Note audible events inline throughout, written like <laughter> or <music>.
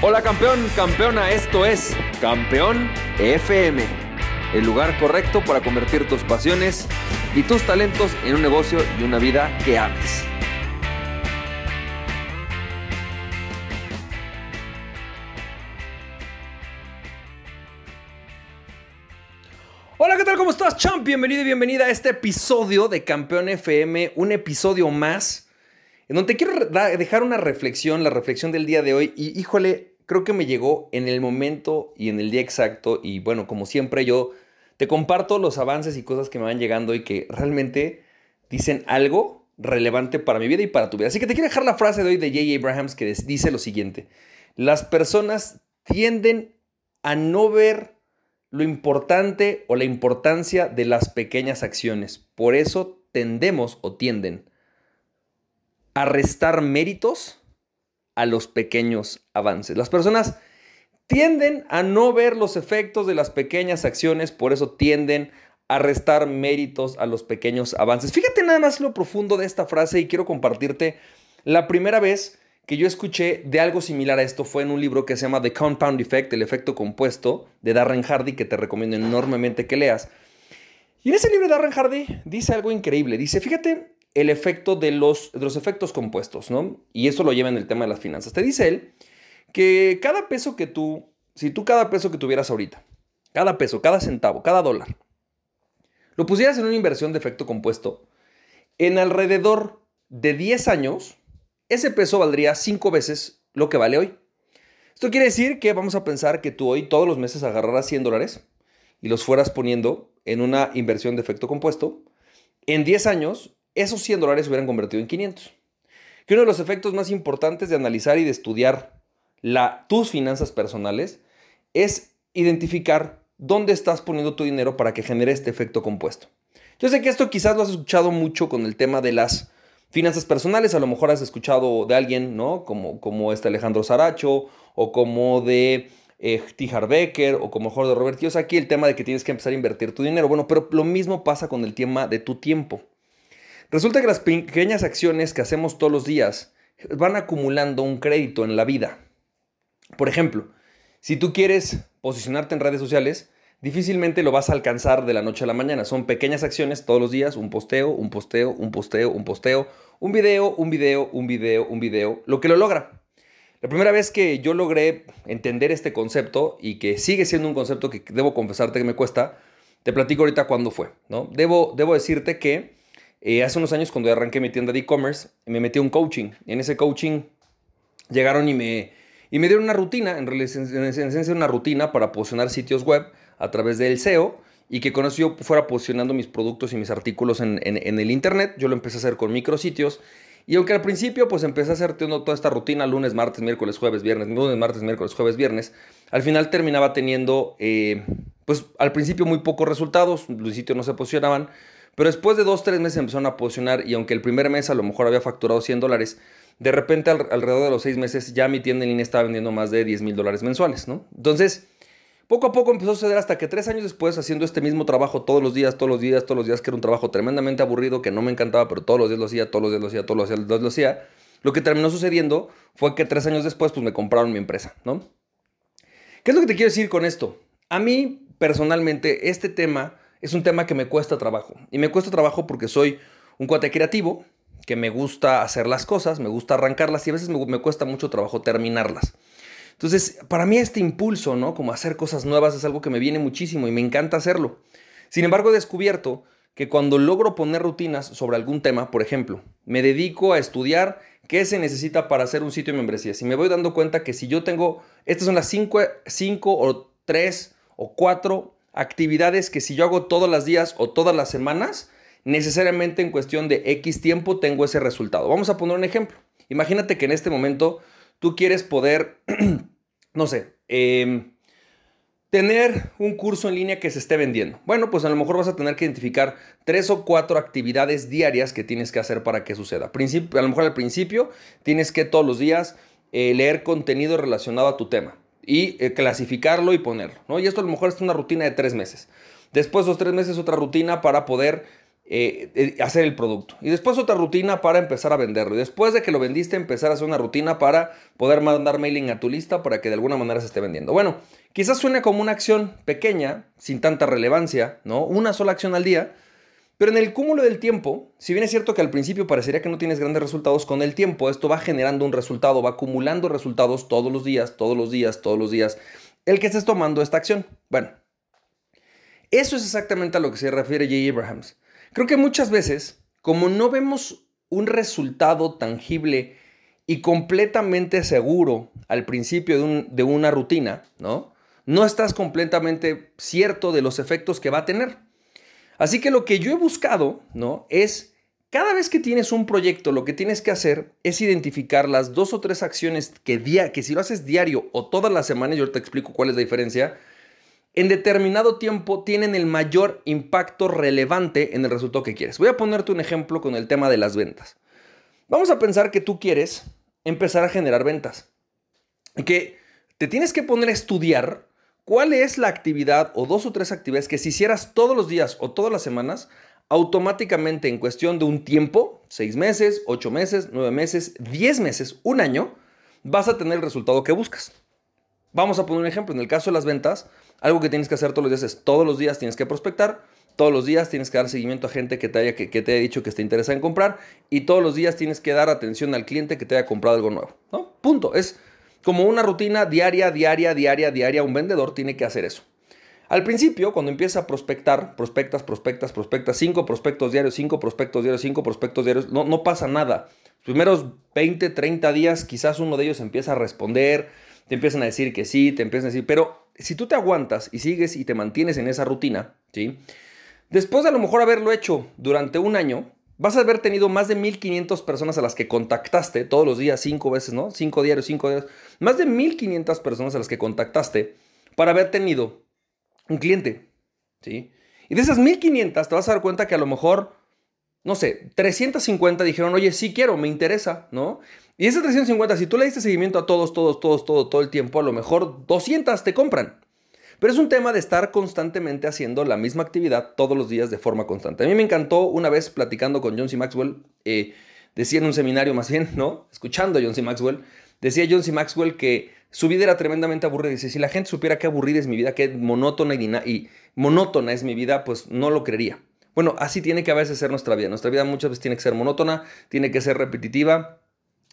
Hola campeón, campeona, esto es Campeón FM, el lugar correcto para convertir tus pasiones y tus talentos en un negocio y una vida que ames. Hola, ¿qué tal? ¿Cómo estás, champ? Bienvenido y bienvenida a este episodio de Campeón FM, un episodio más en donde quiero dejar una reflexión, la reflexión del día de hoy. Y híjole, creo que me llegó en el momento y en el día exacto. Y bueno, como siempre, yo te comparto los avances y cosas que me van llegando y que realmente dicen algo relevante para mi vida y para tu vida. Así que te quiero dejar la frase de hoy de J. Abrahams que dice lo siguiente. Las personas tienden a no ver lo importante o la importancia de las pequeñas acciones. Por eso tendemos o tienden a restar méritos a los pequeños avances. Las personas tienden a no ver los efectos de las pequeñas acciones, por eso tienden a restar méritos a los pequeños avances. Fíjate nada más lo profundo de esta frase y quiero compartirte la primera vez que yo escuché de algo similar a esto fue en un libro que se llama The Compound Effect, el efecto compuesto, de Darren Hardy, que te recomiendo enormemente que leas. Y en ese libro Darren Hardy dice algo increíble. Dice, fíjate el efecto de los, de los efectos compuestos, ¿no? Y eso lo lleva en el tema de las finanzas. Te dice él que cada peso que tú, si tú cada peso que tuvieras ahorita, cada peso, cada centavo, cada dólar, lo pusieras en una inversión de efecto compuesto, en alrededor de 10 años, ese peso valdría 5 veces lo que vale hoy. Esto quiere decir que vamos a pensar que tú hoy todos los meses agarraras 100 dólares y los fueras poniendo en una inversión de efecto compuesto. En 10 años esos 100 dólares se hubieran convertido en 500. Que uno de los efectos más importantes de analizar y de estudiar tus finanzas personales es identificar dónde estás poniendo tu dinero para que genere este efecto compuesto. Yo sé que esto quizás lo has escuchado mucho con el tema de las finanzas personales, a lo mejor has escuchado de alguien, ¿no? Como, como este Alejandro Saracho o como de eh, Tijar Becker o como mejor de Robert Kiyosaki, aquí el tema de que tienes que empezar a invertir tu dinero. Bueno, pero lo mismo pasa con el tema de tu tiempo. Resulta que las pequeñas acciones que hacemos todos los días van acumulando un crédito en la vida. Por ejemplo, si tú quieres posicionarte en redes sociales, difícilmente lo vas a alcanzar de la noche a la mañana. Son pequeñas acciones todos los días, un posteo, un posteo, un posteo, un posteo, un video, un video, un video, un video, lo que lo logra. La primera vez que yo logré entender este concepto y que sigue siendo un concepto que debo confesarte que me cuesta, te platico ahorita cuándo fue, ¿no? Debo, debo decirte que eh, hace unos años cuando arranqué mi tienda de e-commerce, me metí a un coaching. En ese coaching llegaron y me, y me dieron una rutina, en, esencia una rutina para posicionar sitios web a través del SEO y que con eso yo fuera posicionando mis productos y mis artículos en, el Internet. Yo lo empecé a hacer con micrositios. Y aunque al principio pues empecé a hacer toda esta rutina lunes, martes, miércoles, jueves, viernes, lunes, martes, miércoles, jueves, viernes, al final terminaba teniendo eh, pues al principio muy pocos resultados, los sitios no se posicionaban, pero después de dos, tres meses empezaron a posicionar y aunque el primer mes a lo mejor había facturado 100 dólares, de repente alrededor de los seis meses ya mi tienda en línea estaba vendiendo más de 10 mil dólares mensuales, ¿no? Entonces, poco a poco empezó a suceder hasta que tres años después, haciendo este mismo trabajo todos los días, todos los días, todos los días, que era un trabajo tremendamente aburrido, que no me encantaba, pero todos los días lo hacía, todos los días lo hacía, todos los días lo hacía, lo que terminó sucediendo fue que tres años después, pues me compraron mi empresa, ¿no? ¿Qué es lo que te quiero decir con esto? A mí, personalmente, este tema es un tema que me cuesta trabajo. Y me cuesta trabajo porque soy un cuate creativo, que me gusta hacer las cosas, me gusta arrancarlas y a veces me, cuesta mucho trabajo terminarlas. Entonces, para mí este impulso, ¿no? Como hacer cosas nuevas es algo que me viene muchísimo y me encanta hacerlo. Sin embargo, he descubierto que cuando logro poner rutinas sobre algún tema, por ejemplo, me dedico a estudiar qué se necesita para hacer un sitio de membresías y me voy dando cuenta que si yo tengo, estas son las cinco, cinco o tres o cuatro actividades que si yo hago todos los días o todas las semanas, necesariamente en cuestión de X tiempo tengo ese resultado. Vamos a poner un ejemplo. Imagínate que en este momento tú quieres poder, <clears throat> no sé, em, tener un curso en línea que se esté vendiendo. Bueno, pues a lo mejor vas a tener que identificar tres o cuatro actividades diarias que tienes que hacer para que suceda. a lo mejor al principio tienes que todos los días eh, leer contenido relacionado a tu tema y eh, clasificarlo y ponerlo, ¿no? Y esto a lo mejor es una rutina de tres meses. Después de los tres meses otra rutina para poder eh, eh, hacer el producto. Y después otra rutina para empezar a venderlo. Y después de que lo vendiste, empezar a hacer una rutina para poder mandar mailing a tu lista para que de alguna manera se esté vendiendo. Bueno, quizás suene como una acción pequeña, sin tanta relevancia, ¿no? Una sola acción al día. Pero en el cúmulo del tiempo, si bien es cierto que al principio parecería que no tienes grandes resultados, con el tiempo esto va generando un resultado, va acumulando resultados todos los días, todos los días, todos los días, el que estés tomando esta acción. Bueno, eso es exactamente a lo que se refiere J. Abrahams. Creo que muchas veces, como no vemos un resultado tangible y completamente seguro al principio de, de, una rutina, ¿no? No estás completamente cierto de los efectos que va a tener. Así que lo que yo he buscado, ¿no? Es cada vez que tienes un proyecto, lo que tienes que hacer es identificar las dos o tres acciones que, día, que si lo haces diario o todas las semanas, yo te explico cuál es la diferencia, en determinado tiempo tienen el mayor impacto relevante en el resultado que quieres. Voy a ponerte un ejemplo con el tema de las ventas. Vamos a pensar que tú quieres empezar a generar ventas. Que te tienes que poner a estudiar cuál es la actividad o dos o tres actividades que si hicieras todos los días o todas las semanas, automáticamente en cuestión de un tiempo, seis meses, ocho meses, nueve meses, diez meses, un año, vas a tener el resultado que buscas. Vamos a poner un ejemplo. En el caso de las ventas, algo que tienes que hacer todos los días es todos los días tienes que prospectar, todos los días tienes que dar seguimiento a gente que te haya, que, te haya dicho que esté interesada en comprar y todos los días tienes que dar atención al cliente que te haya comprado algo nuevo. Punto. Es como una rutina diaria, diaria, diaria, diaria. Un vendedor tiene que hacer eso. Al principio, cuando empieza a prospectar, prospectas, prospectas, prospectas, cinco prospectos diarios, cinco prospectos diarios, cinco prospectos diarios, no, pasa nada. Los primeros 20, 30 días, quizás uno de ellos empieza a responder, te empiezan a decir que sí, te empiezan a decir, pero si tú te aguantas y sigues y te mantienes en esa rutina, ¿sí? Después de a lo mejor haberlo hecho durante un año, vas a haber tenido más de 1500 personas a las que contactaste todos los días, cinco veces, ¿no? Cinco diarios, cinco diarios. Más de 1500 personas a las que contactaste para haber tenido un cliente, ¿sí? Y de esas 1500 te vas a dar cuenta que a lo mejor, no sé, 350 dijeron, oye, sí quiero, me interesa, ¿no? Y esas 350, si tú le diste seguimiento a todos, todos, todos, todo, todo el tiempo, a lo mejor 200 te compran. Pero es un tema de estar constantemente haciendo la misma actividad todos los días de forma constante. A mí me encantó una vez platicando con John C. Maxwell, eh, decía en un seminario más bien, ¿no? Escuchando a John C. Maxwell, decía John C. Maxwell que su vida era tremendamente aburrida. Dice, si la gente supiera qué aburrida es mi vida, qué monótona y, y monótona es mi vida, pues no lo creería. Bueno, así tiene que a veces ser nuestra vida. Nuestra vida muchas veces tiene que ser monótona, tiene que ser repetitiva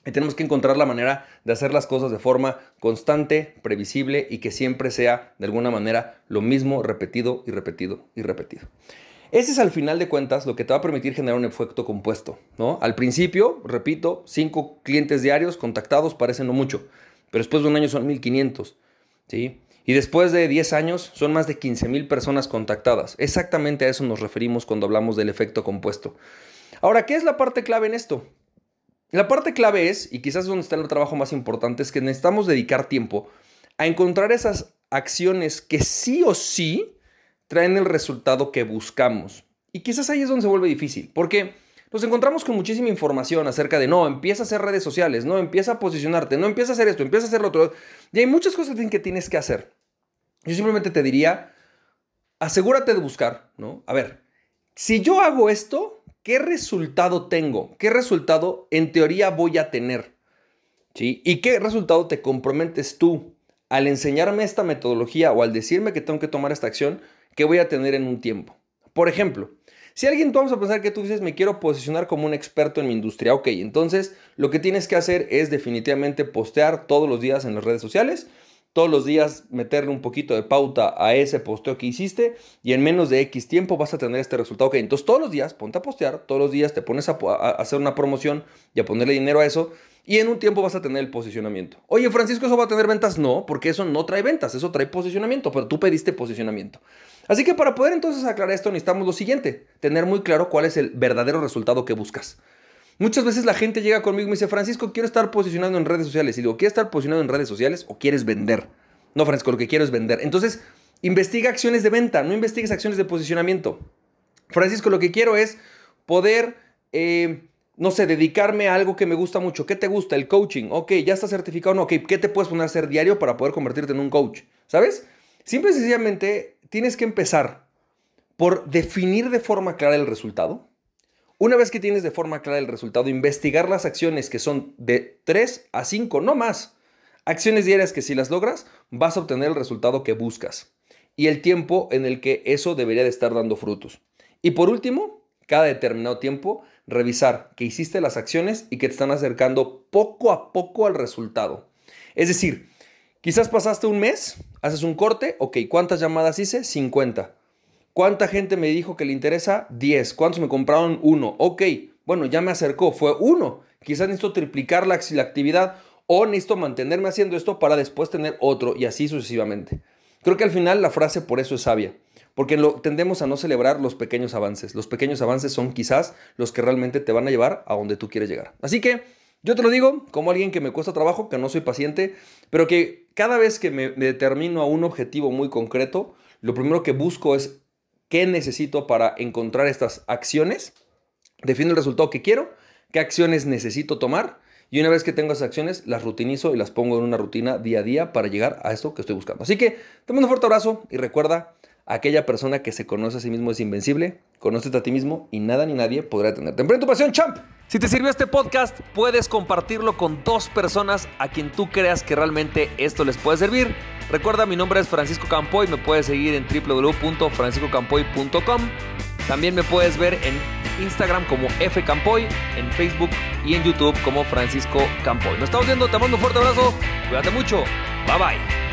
y tenemos que encontrar la manera de hacer las cosas de forma constante, previsible y que siempre sea de alguna manera lo mismo repetido y repetido y repetido. Ese es al final de cuentas lo que te va a permitir generar un efecto compuesto, ¿no? Al principio, repito, cinco clientes diarios contactados parecen no mucho, pero después de un año son 1500, ¿sí? Y después de 10 años son más de 15.000 personas contactadas. Exactamente a eso nos referimos cuando hablamos del efecto compuesto. Ahora, ¿qué es la parte clave en esto? La parte clave es, y quizás es donde está el trabajo más importante, es que necesitamos dedicar tiempo a encontrar esas acciones que sí o sí traen el resultado que buscamos. Y quizás ahí es donde se vuelve difícil, porque nos encontramos con muchísima información acerca de, no, empieza a hacer redes sociales, no, empieza a posicionarte, no, empieza a hacer esto, empieza a hacer lo otro. Y hay muchas cosas que tienes que hacer. Yo simplemente te diría, asegúrate de buscar, ¿no? A ver, si yo hago esto, ¿qué resultado tengo? ¿Qué resultado en teoría voy a tener? ¿Y qué resultado te comprometes tú al enseñarme esta metodología o al decirme que tengo que tomar esta acción que voy a tener en un tiempo? Por ejemplo, si alguien, tú vamos a pensar que tú dices, me quiero posicionar como un experto en mi industria, ok, entonces lo que tienes que hacer es definitivamente postear todos los días en las redes sociales todos los días meterle un poquito de pauta a ese posteo que hiciste y en menos de X tiempo vas a tener este resultado. Ok, entonces todos los días ponte a postear, todos los días te pones a, hacer una promoción y a ponerle dinero a eso y en un tiempo vas a tener el posicionamiento. Oye, Francisco, ¿eso va a tener ventas? No, porque eso no trae ventas, eso trae posicionamiento, pero tú pediste posicionamiento. Así que para poder entonces aclarar esto necesitamos lo siguiente, tener muy claro cuál es el verdadero resultado que buscas. Muchas veces la gente llega conmigo y me dice, Francisco, quiero estar posicionando en redes sociales. Y digo, ¿quieres estar posicionando en redes sociales o quieres vender? No, Francisco, lo que quiero es vender. Entonces, investiga acciones de venta, no investigues acciones de posicionamiento. Francisco, lo que quiero es poder, eh, no sé, dedicarme a algo que me gusta mucho. ¿Qué te gusta? El coaching. Ok, ya está certificado. No, ok, ¿qué te puedes poner a hacer diario para poder convertirte en un coach? ¿Sabes? Simple y sencillamente tienes que empezar por definir de forma clara el resultado. Una vez que tienes de forma clara el resultado, investigar las acciones que son de 3 a 5, no más. Acciones diarias que si las logras, vas a obtener el resultado que buscas. Y el tiempo en el que eso debería de estar dando frutos. Y por último, cada determinado tiempo, revisar que hiciste las acciones y que te están acercando poco a poco al resultado. Es decir, quizás pasaste un mes, haces un corte, ok, ¿cuántas llamadas hice? 50. ¿Cuánta gente me dijo que le interesa? 10. ¿Cuántos me compraron? Uno. Ok, bueno, ya me acercó, fue uno. Quizás necesito triplicar la, la actividad o necesito mantenerme haciendo esto para después tener otro y así sucesivamente. Creo que al final la frase por eso es sabia, porque lo, tendemos a no celebrar los pequeños avances. Los pequeños avances son quizás los que realmente te van a llevar a donde tú quieres llegar. Así que yo te lo digo como alguien que me cuesta trabajo, que no soy paciente, pero que cada vez que me determino a un objetivo muy concreto, lo primero que busco es qué necesito para encontrar estas acciones, defino el resultado que quiero, qué acciones necesito tomar y una vez que tengo esas acciones, las rutinizo y las pongo en una rutina día a día para llegar a esto que estoy buscando. Así que te mando un fuerte abrazo y recuerda, aquella persona que se conoce a sí mismo es invencible, conócete a ti mismo y nada ni nadie podrá detenerte. Emprende tu pasión, champ. Si te sirvió este podcast, puedes compartirlo con dos personas a quien tú creas que realmente esto les puede servir. Recuerda, mi nombre es Francisco Campoy, me puedes seguir en www.franciscocampoy.com. También me puedes ver en Instagram como F Campoy, en Facebook y en YouTube como Francisco Campoy. Nos estamos viendo, te mando un fuerte abrazo, cuídate mucho, bye bye.